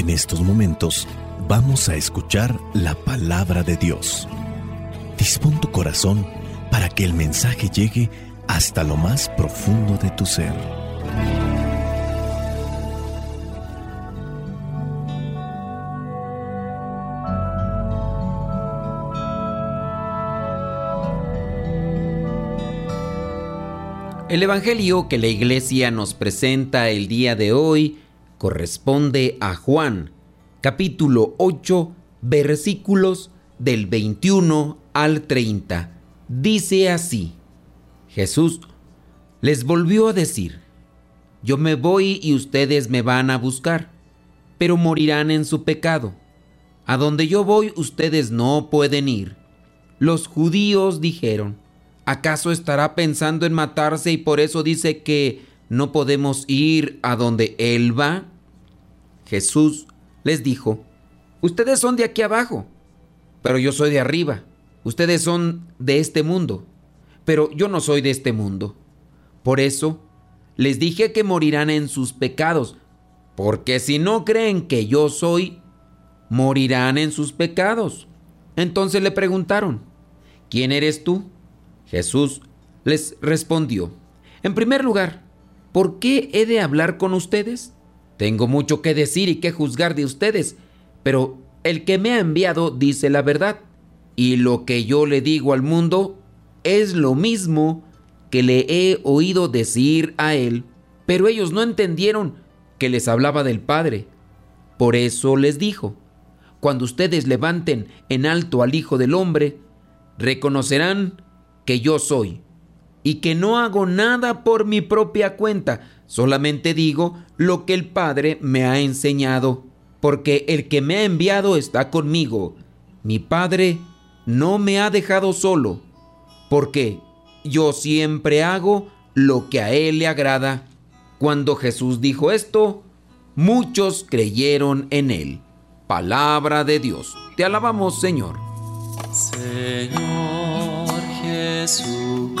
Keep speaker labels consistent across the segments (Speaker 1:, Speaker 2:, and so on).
Speaker 1: En estos momentos vamos a escuchar la palabra de Dios. Dispón tu corazón para que el mensaje llegue hasta lo más profundo de tu ser.
Speaker 2: El Evangelio que la iglesia nos presenta el día de hoy corresponde a Juan, capítulo 8, versículos del 21 al 30. Dice así, Jesús les volvió a decir, yo me voy y ustedes me van a buscar, pero morirán en su pecado. A donde yo voy ustedes no pueden ir. Los judíos dijeron, ¿Acaso estará pensando en matarse y por eso dice que no podemos ir a donde Él va? Jesús les dijo, ustedes son de aquí abajo, pero yo soy de arriba. Ustedes son de este mundo, pero yo no soy de este mundo. Por eso les dije que morirán en sus pecados, porque si no creen que yo soy, morirán en sus pecados. Entonces le preguntaron, ¿quién eres tú? Jesús les respondió, en primer lugar, ¿por qué he de hablar con ustedes? Tengo mucho que decir y que juzgar de ustedes, pero el que me ha enviado dice la verdad, y lo que yo le digo al mundo es lo mismo que le he oído decir a él, pero ellos no entendieron que les hablaba del Padre. Por eso les dijo, cuando ustedes levanten en alto al Hijo del Hombre, reconocerán que yo soy y que no hago nada por mi propia cuenta, solamente digo lo que el Padre me ha enseñado, porque el que me ha enviado está conmigo. Mi Padre no me ha dejado solo, porque yo siempre hago lo que a Él le agrada. Cuando Jesús dijo esto, muchos creyeron en Él. Palabra de Dios. Te alabamos, Señor.
Speaker 3: Señor Jesucristo,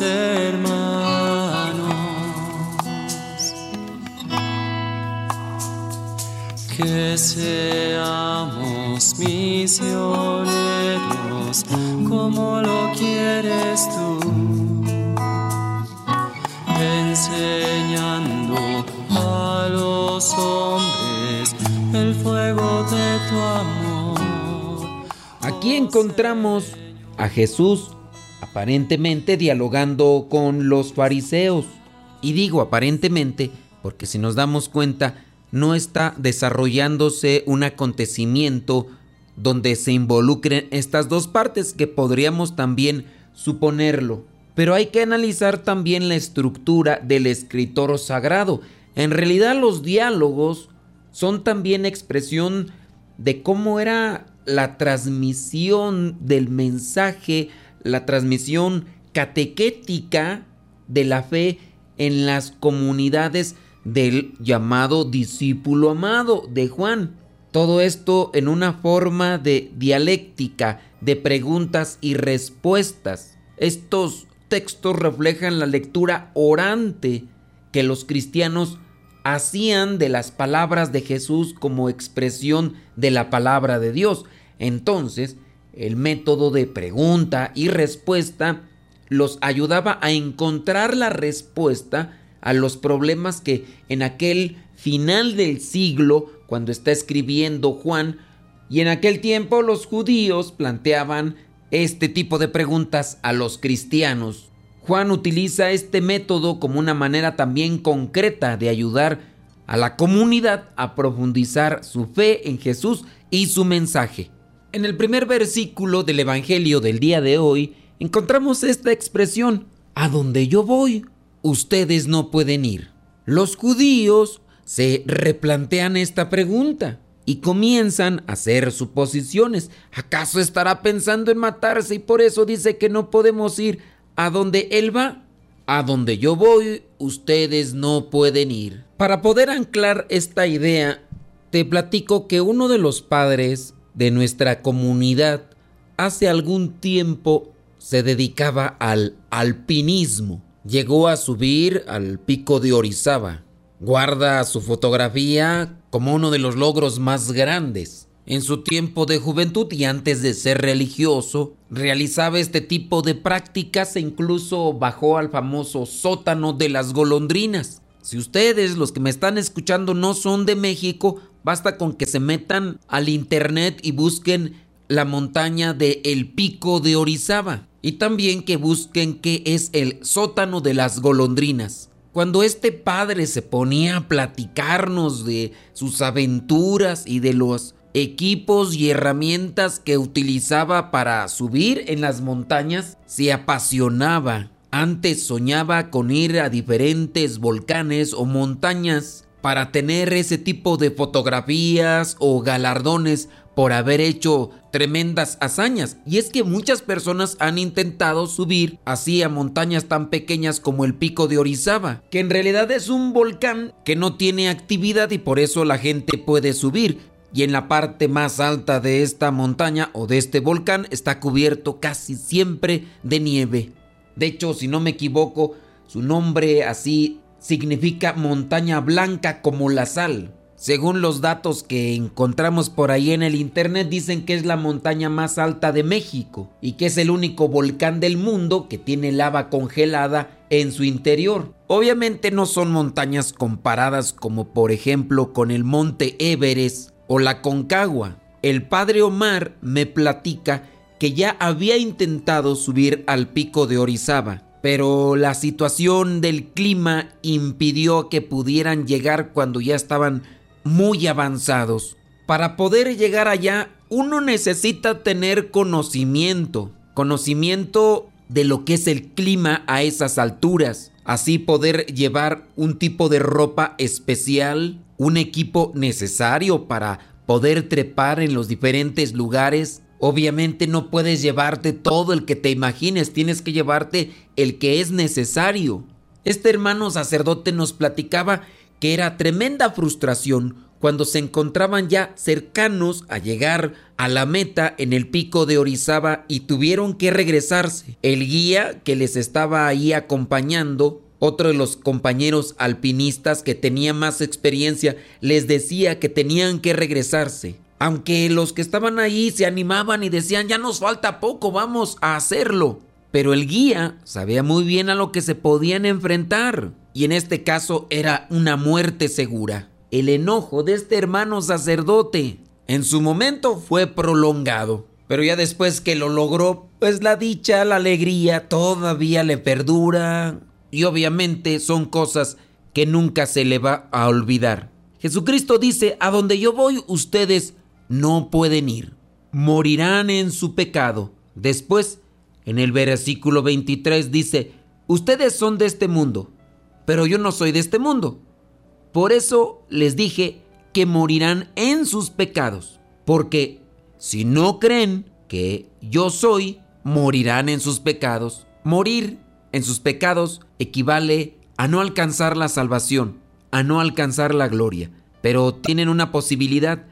Speaker 3: hermanos. Que seamos misioneros como lo quieres tú, enseñando a los hombres el fuego de tu amor
Speaker 2: Aquí encontramos a Jesús aparentemente dialogando con los fariseos. Y digo aparentemente porque si nos damos cuenta no está desarrollándose un acontecimiento donde se involucren estas dos partes que podríamos también suponerlo. Pero hay que analizar también la estructura del escritor sagrado. En realidad los diálogos son también expresión de cómo era la transmisión del mensaje, la transmisión catequética de la fe en las comunidades del llamado discípulo amado de Juan. Todo esto en una forma de dialéctica, de preguntas y respuestas. Estos textos reflejan la lectura orante que los cristianos hacían de las palabras de Jesús como expresión de la palabra de Dios. Entonces, el método de pregunta y respuesta los ayudaba a encontrar la respuesta a los problemas que en aquel final del siglo, cuando está escribiendo Juan, y en aquel tiempo los judíos planteaban este tipo de preguntas a los cristianos. Juan utiliza este método como una manera también concreta de ayudar a la comunidad a profundizar su fe en Jesús y su mensaje. En el primer versículo del Evangelio del día de hoy encontramos esta expresión, a donde yo voy, ustedes no pueden ir. Los judíos se replantean esta pregunta y comienzan a hacer suposiciones. ¿Acaso estará pensando en matarse y por eso dice que no podemos ir a donde él va? A donde yo voy, ustedes no pueden ir. Para poder anclar esta idea, te platico que uno de los padres de nuestra comunidad hace algún tiempo se dedicaba al alpinismo. Llegó a subir al pico de Orizaba. Guarda su fotografía como uno de los logros más grandes. En su tiempo de juventud y antes de ser religioso, realizaba este tipo de prácticas e incluso bajó al famoso sótano de las golondrinas. Si ustedes, los que me están escuchando, no son de México, basta con que se metan al internet y busquen la montaña de El Pico de Orizaba y también que busquen qué es el sótano de las golondrinas. Cuando este padre se ponía a platicarnos de sus aventuras y de los equipos y herramientas que utilizaba para subir en las montañas, se apasionaba. Antes soñaba con ir a diferentes volcanes o montañas para tener ese tipo de fotografías o galardones por haber hecho tremendas hazañas. Y es que muchas personas han intentado subir así a montañas tan pequeñas como el pico de Orizaba, que en realidad es un volcán que no tiene actividad y por eso la gente puede subir. Y en la parte más alta de esta montaña o de este volcán está cubierto casi siempre de nieve. De hecho, si no me equivoco, su nombre así significa montaña blanca como la sal. Según los datos que encontramos por ahí en el internet, dicen que es la montaña más alta de México y que es el único volcán del mundo que tiene lava congelada en su interior. Obviamente no son montañas comparadas como por ejemplo con el monte Everest o la Concagua. El padre Omar me platica que ya había intentado subir al pico de Orizaba, pero la situación del clima impidió que pudieran llegar cuando ya estaban muy avanzados. Para poder llegar allá, uno necesita tener conocimiento, conocimiento de lo que es el clima a esas alturas, así poder llevar un tipo de ropa especial, un equipo necesario para poder trepar en los diferentes lugares. Obviamente no puedes llevarte todo el que te imagines, tienes que llevarte el que es necesario. Este hermano sacerdote nos platicaba que era tremenda frustración cuando se encontraban ya cercanos a llegar a la meta en el pico de Orizaba y tuvieron que regresarse. El guía que les estaba ahí acompañando, otro de los compañeros alpinistas que tenía más experiencia, les decía que tenían que regresarse. Aunque los que estaban ahí se animaban y decían, ya nos falta poco, vamos a hacerlo. Pero el guía sabía muy bien a lo que se podían enfrentar y en este caso era una muerte segura. El enojo de este hermano sacerdote en su momento fue prolongado, pero ya después que lo logró, pues la dicha, la alegría todavía le perdura y obviamente son cosas que nunca se le va a olvidar. Jesucristo dice, a donde yo voy ustedes no pueden ir, morirán en su pecado. Después, en el versículo 23 dice, ustedes son de este mundo pero yo no soy de este mundo. Por eso les dije que morirán en sus pecados, porque si no creen que yo soy, morirán en sus pecados. Morir en sus pecados equivale a no alcanzar la salvación, a no alcanzar la gloria, pero tienen una posibilidad.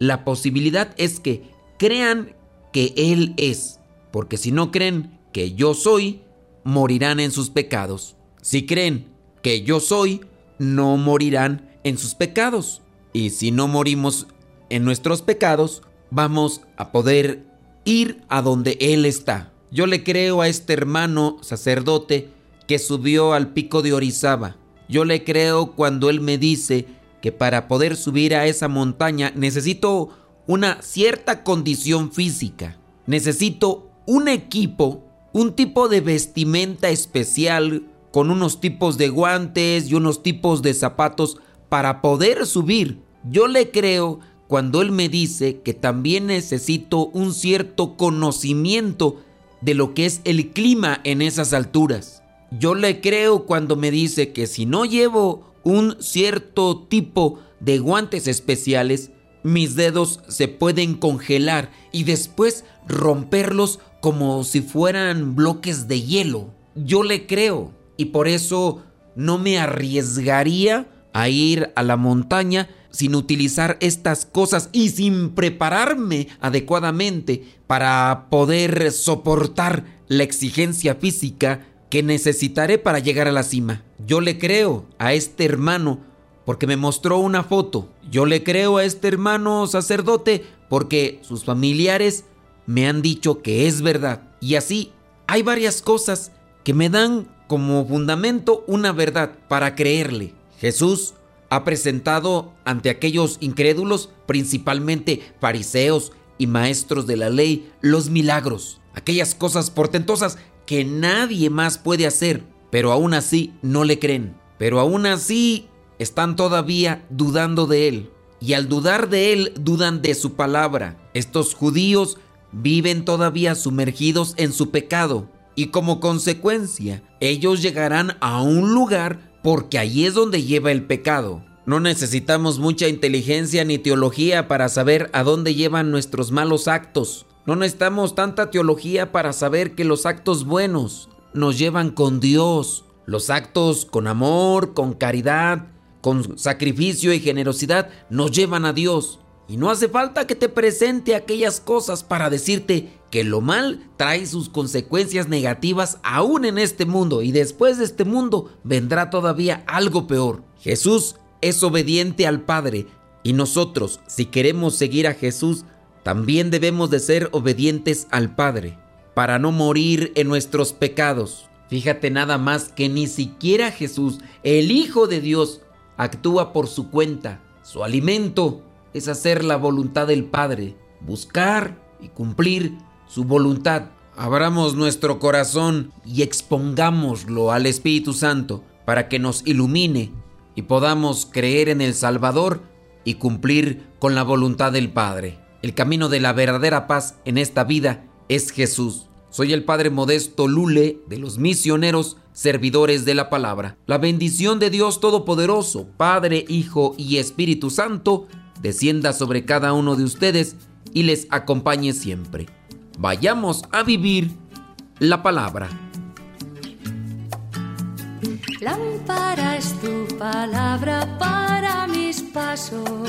Speaker 2: La posibilidad es que crean que Él es, porque si no creen que yo soy, morirán en sus pecados. Si creen que yo soy, no morirán en sus pecados. Y si no morimos en nuestros pecados, vamos a poder ir a donde Él está. Yo le creo a este hermano sacerdote que subió al pico de Orizaba. Yo le creo cuando Él me dice que para poder subir a esa montaña necesito una cierta condición física. Necesito un equipo, un tipo de vestimenta especial, con unos tipos de guantes y unos tipos de zapatos para poder subir. Yo le creo cuando él me dice que también necesito un cierto conocimiento de lo que es el clima en esas alturas. Yo le creo cuando me dice que si no llevo un cierto tipo de guantes especiales, mis dedos se pueden congelar y después romperlos como si fueran bloques de hielo. Yo le creo y por eso no me arriesgaría a ir a la montaña sin utilizar estas cosas y sin prepararme adecuadamente para poder soportar la exigencia física que necesitaré para llegar a la cima. Yo le creo a este hermano porque me mostró una foto. Yo le creo a este hermano sacerdote porque sus familiares me han dicho que es verdad. Y así hay varias cosas que me dan como fundamento una verdad para creerle. Jesús ha presentado ante aquellos incrédulos, principalmente fariseos y maestros de la ley, los milagros, aquellas cosas portentosas que nadie más puede hacer, pero aún así no le creen, pero aún así están todavía dudando de él. Y al dudar de él, dudan de su palabra. Estos judíos viven todavía sumergidos en su pecado y como consecuencia ellos llegarán a un lugar porque ahí es donde lleva el pecado. No necesitamos mucha inteligencia ni teología para saber a dónde llevan nuestros malos actos. No necesitamos tanta teología para saber que los actos buenos nos llevan con Dios. Los actos con amor, con caridad, con sacrificio y generosidad nos llevan a Dios. Y no hace falta que te presente aquellas cosas para decirte que lo mal trae sus consecuencias negativas aún en este mundo y después de este mundo vendrá todavía algo peor. Jesús es obediente al Padre y nosotros, si queremos seguir a Jesús, también debemos de ser obedientes al Padre para no morir en nuestros pecados. Fíjate nada más que ni siquiera Jesús, el Hijo de Dios, actúa por su cuenta. Su alimento es hacer la voluntad del Padre, buscar y cumplir su voluntad. Abramos nuestro corazón y expongámoslo al Espíritu Santo para que nos ilumine y podamos creer en el Salvador y cumplir con la voluntad del Padre. El camino de la verdadera paz en esta vida es Jesús. Soy el Padre Modesto Lule de los misioneros servidores de la palabra. La bendición de Dios Todopoderoso, Padre, Hijo y Espíritu Santo, descienda sobre cada uno de ustedes y les acompañe siempre. Vayamos a vivir la palabra.
Speaker 4: Lámpara tu palabra para mis pasos,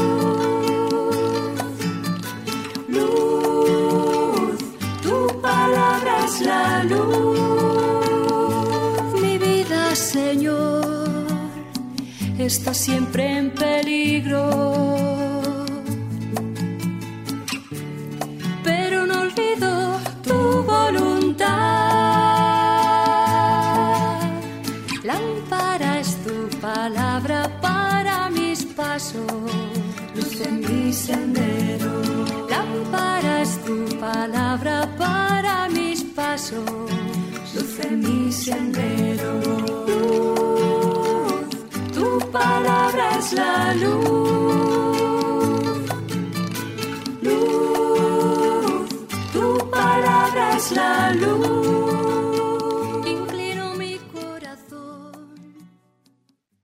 Speaker 4: Está siempre en peligro. pero no olvido tu voluntad. Lámpara es tu palabra para mis pasos, luz en mi sendero. Lámpara es tu palabra para mis pasos, luz en mi sendero. Palabra es la luz. Luz, tu palabra es la luz.